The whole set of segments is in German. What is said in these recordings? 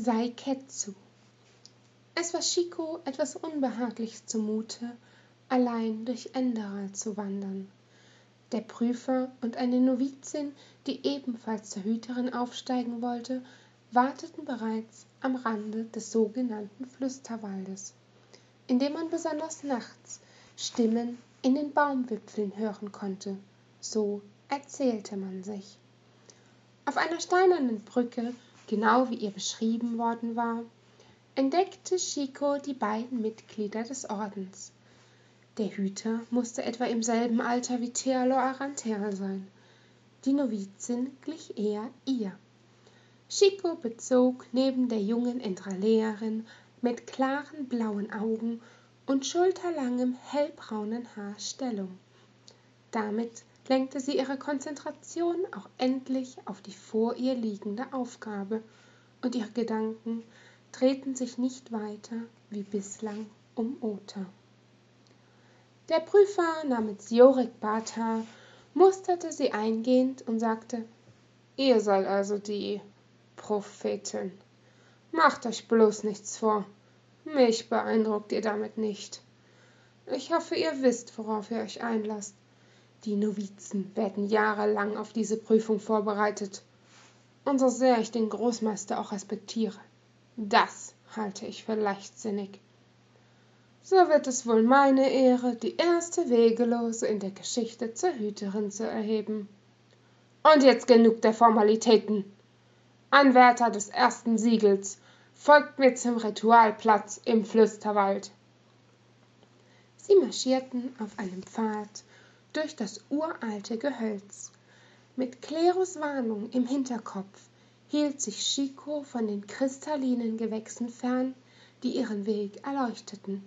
Saiketsu. Es war Shiko etwas unbehaglich zumute, allein durch Enderal zu wandern. Der Prüfer und eine Novizin, die ebenfalls zur Hüterin aufsteigen wollte, warteten bereits am Rande des sogenannten Flüsterwaldes, in dem man besonders nachts Stimmen in den Baumwipfeln hören konnte, so erzählte man sich. Auf einer steinernen Brücke genau wie ihr beschrieben worden war, entdeckte Chico die beiden Mitglieder des Ordens. Der Hüter musste etwa im selben Alter wie Thealo Arantea sein. Die Novizin glich eher ihr. Chico bezog neben der jungen Entraleerin mit klaren blauen Augen und schulterlangem hellbraunen Haar Stellung. Damit lenkte sie ihre Konzentration auch endlich auf die vor ihr liegende Aufgabe, und ihre Gedanken drehten sich nicht weiter wie bislang um Ota. Der Prüfer namens Jorik Bata musterte sie eingehend und sagte, ihr seid also die Prophetin. Macht euch bloß nichts vor. Mich beeindruckt ihr damit nicht. Ich hoffe, ihr wisst, worauf ihr euch einlasst. Die Novizen werden jahrelang auf diese Prüfung vorbereitet. Und so sehr ich den Großmeister auch respektiere, das halte ich für leichtsinnig. So wird es wohl meine Ehre, die erste Wegelose in der Geschichte zur Hüterin zu erheben. Und jetzt genug der Formalitäten. Anwärter des ersten Siegels, folgt mir zum Ritualplatz im Flüsterwald. Sie marschierten auf einem Pfad durch das uralte Gehölz. Mit Klerus Warnung im Hinterkopf hielt sich Chico von den kristallinen Gewächsen fern, die ihren Weg erleuchteten.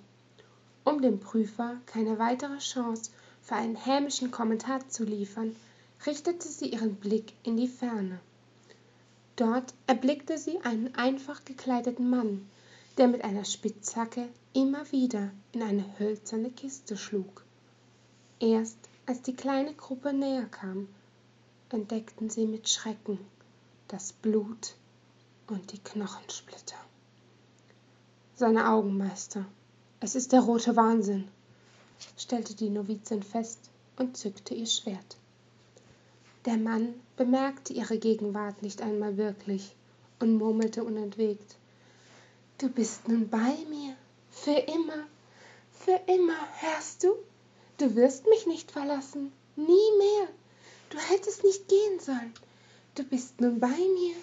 Um dem Prüfer keine weitere Chance für einen hämischen Kommentar zu liefern, richtete sie ihren Blick in die Ferne. Dort erblickte sie einen einfach gekleideten Mann, der mit einer Spitzhacke immer wieder in eine hölzerne Kiste schlug. Erst als die kleine Gruppe näher kam, entdeckten sie mit Schrecken das Blut und die Knochensplitter. Seine Augen, Meister, es ist der rote Wahnsinn, stellte die Novizin fest und zückte ihr Schwert. Der Mann bemerkte ihre Gegenwart nicht einmal wirklich und murmelte unentwegt. Du bist nun bei mir, für immer, für immer, hörst du? Du wirst mich nicht verlassen, nie mehr. Du hättest nicht gehen sollen. Du bist nun bei mir,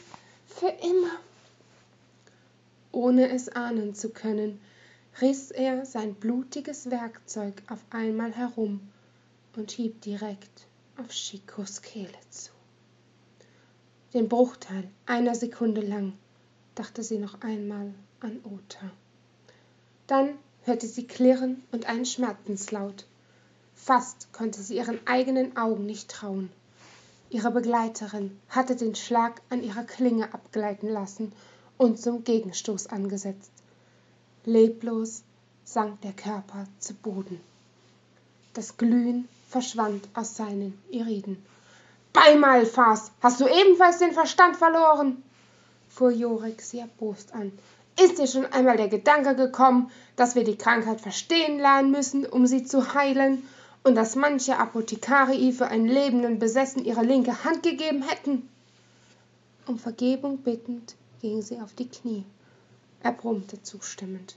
für immer. Ohne es ahnen zu können, riss er sein blutiges Werkzeug auf einmal herum und hieb direkt auf Chicos Kehle zu. Den Bruchteil einer Sekunde lang dachte sie noch einmal an Ota. Dann hörte sie Klirren und einen Schmerzenslaut. Fast konnte sie ihren eigenen Augen nicht trauen. Ihre Begleiterin hatte den Schlag an ihrer Klinge abgleiten lassen und zum Gegenstoß angesetzt. Leblos sank der Körper zu Boden. Das Glühen verschwand aus seinen Iriden. Beimalfas, hast du ebenfalls den Verstand verloren? fuhr Jorik sie erbost an. Ist dir schon einmal der Gedanke gekommen, dass wir die Krankheit verstehen lernen müssen, um sie zu heilen und dass manche Apothekarii für einen lebenden Besessen ihre linke Hand gegeben hätten. Um Vergebung bittend ging sie auf die Knie. Er brummte zustimmend.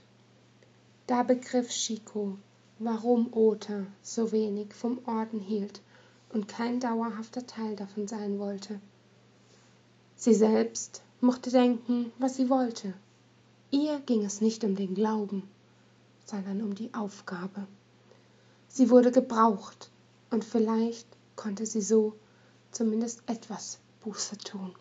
Da begriff Chico, warum Ota so wenig vom Orden hielt und kein dauerhafter Teil davon sein wollte. Sie selbst mochte denken, was sie wollte. Ihr ging es nicht um den Glauben, sondern um die Aufgabe. Sie wurde gebraucht und vielleicht konnte sie so zumindest etwas Buße tun.